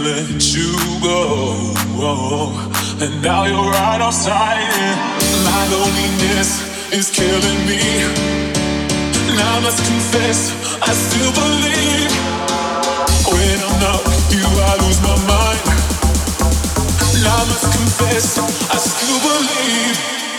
let you go. And now you're right outside. My loneliness is killing me. Now I must confess, I still believe. When I'm not with you, I lose my mind. Now I must confess, I still believe.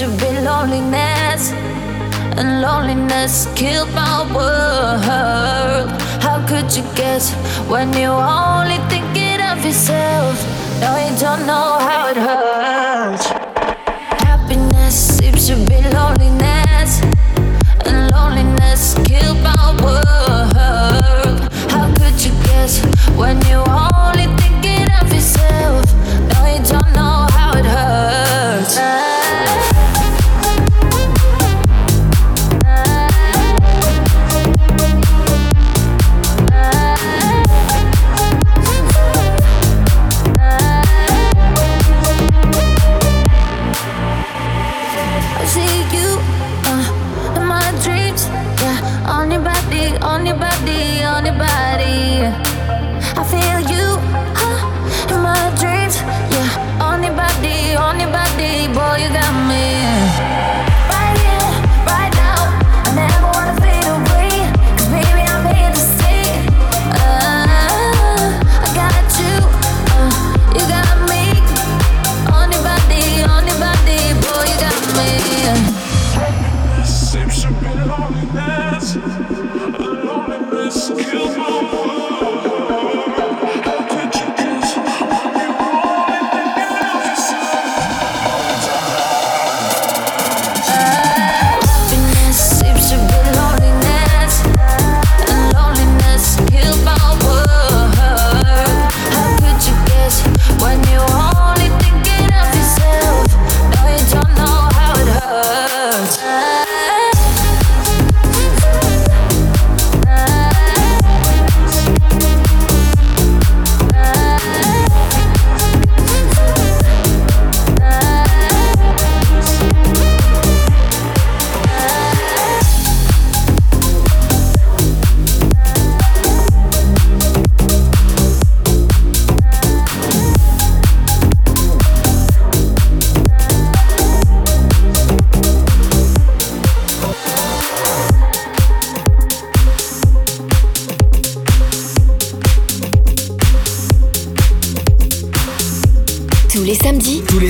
used to be loneliness, and loneliness killed my world. How could you guess when you're only thinking of yourself? No, you don't know how it hurts. Happiness seems to be loneliness.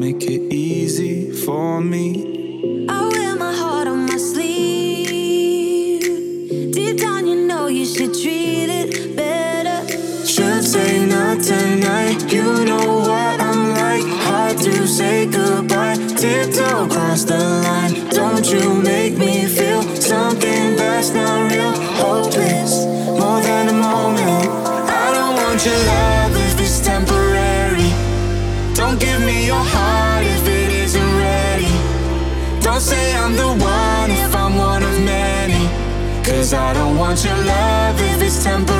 make it December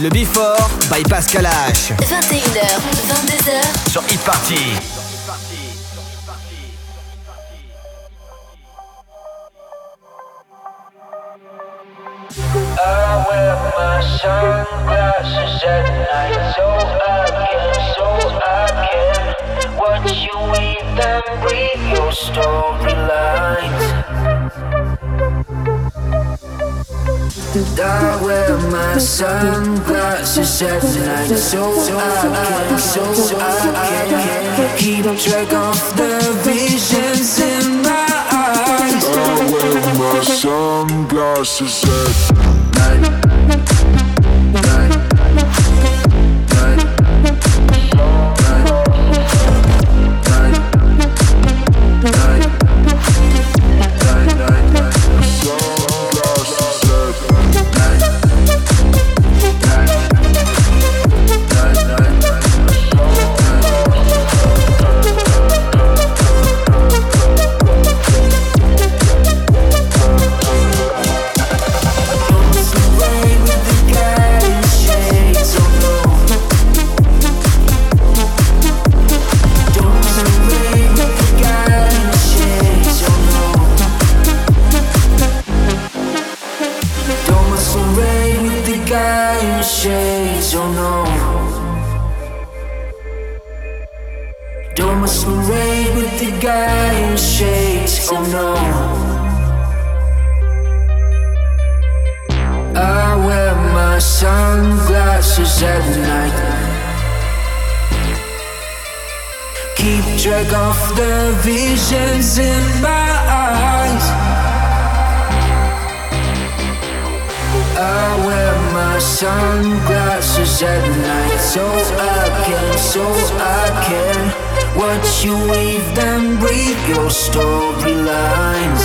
Le Before by Pascal H. 21h, 22h Sur Hit Party. I wear my sunglasses at night so I can, so I can watch you weave and breathe your storylines. I wear my sunglasses at night so I can, so I can keep track of the visions in my eyes. I wear my sunglasses at night, so I can watch you weave them, breathe your storylines.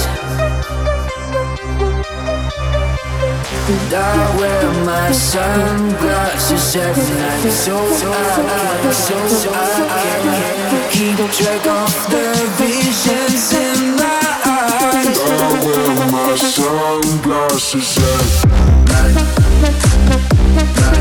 And I wear my sunglasses at night so I can, so I can keep track of the visions in my eyes. I wear my sunglasses at night. night.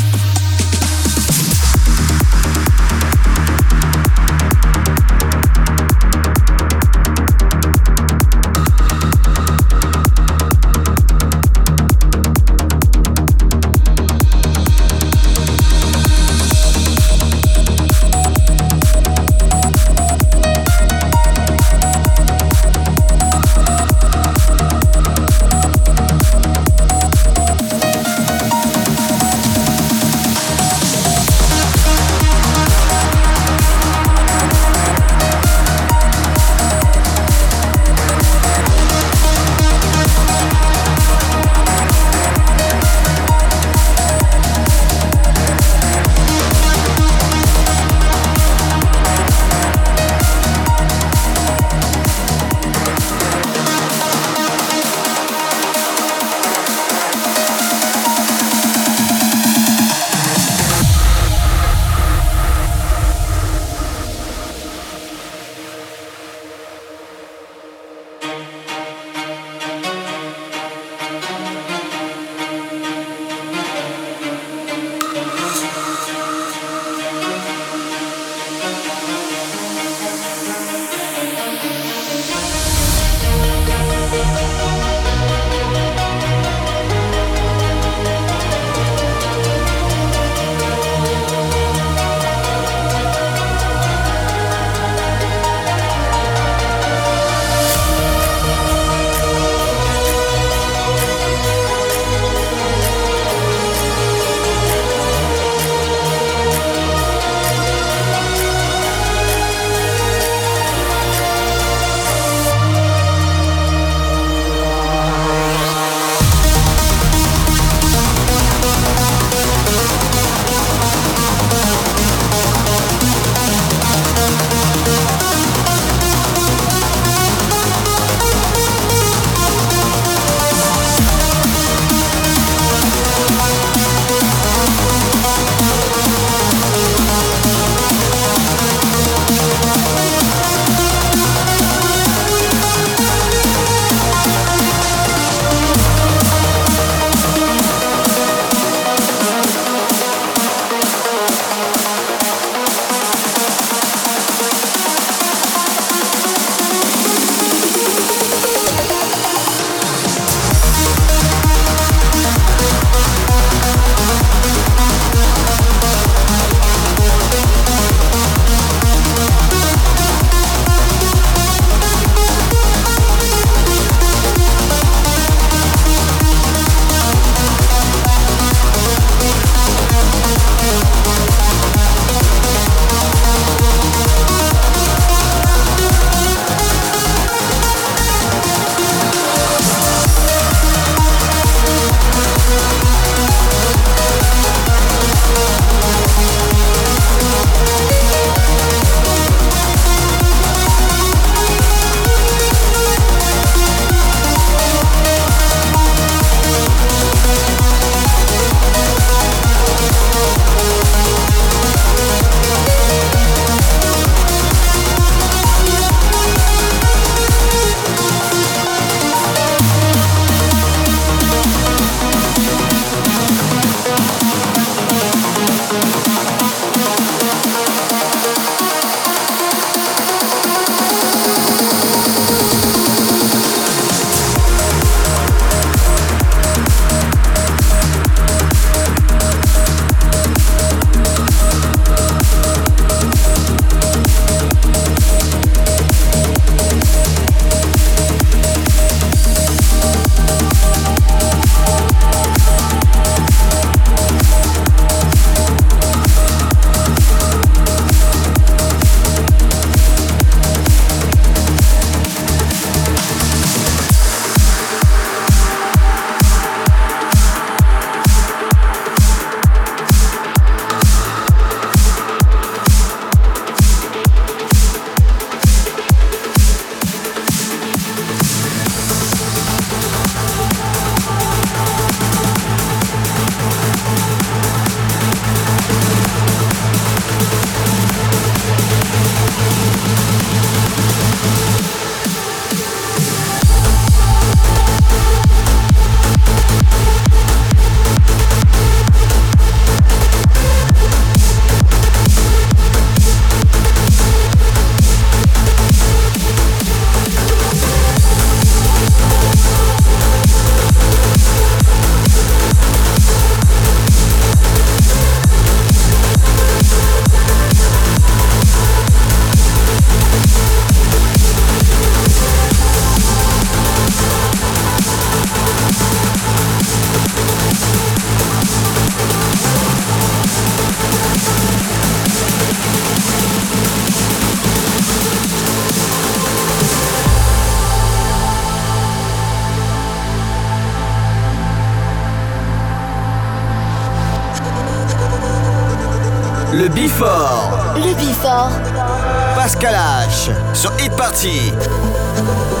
Sur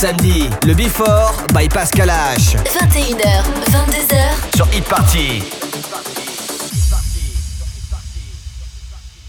samedi, le Before.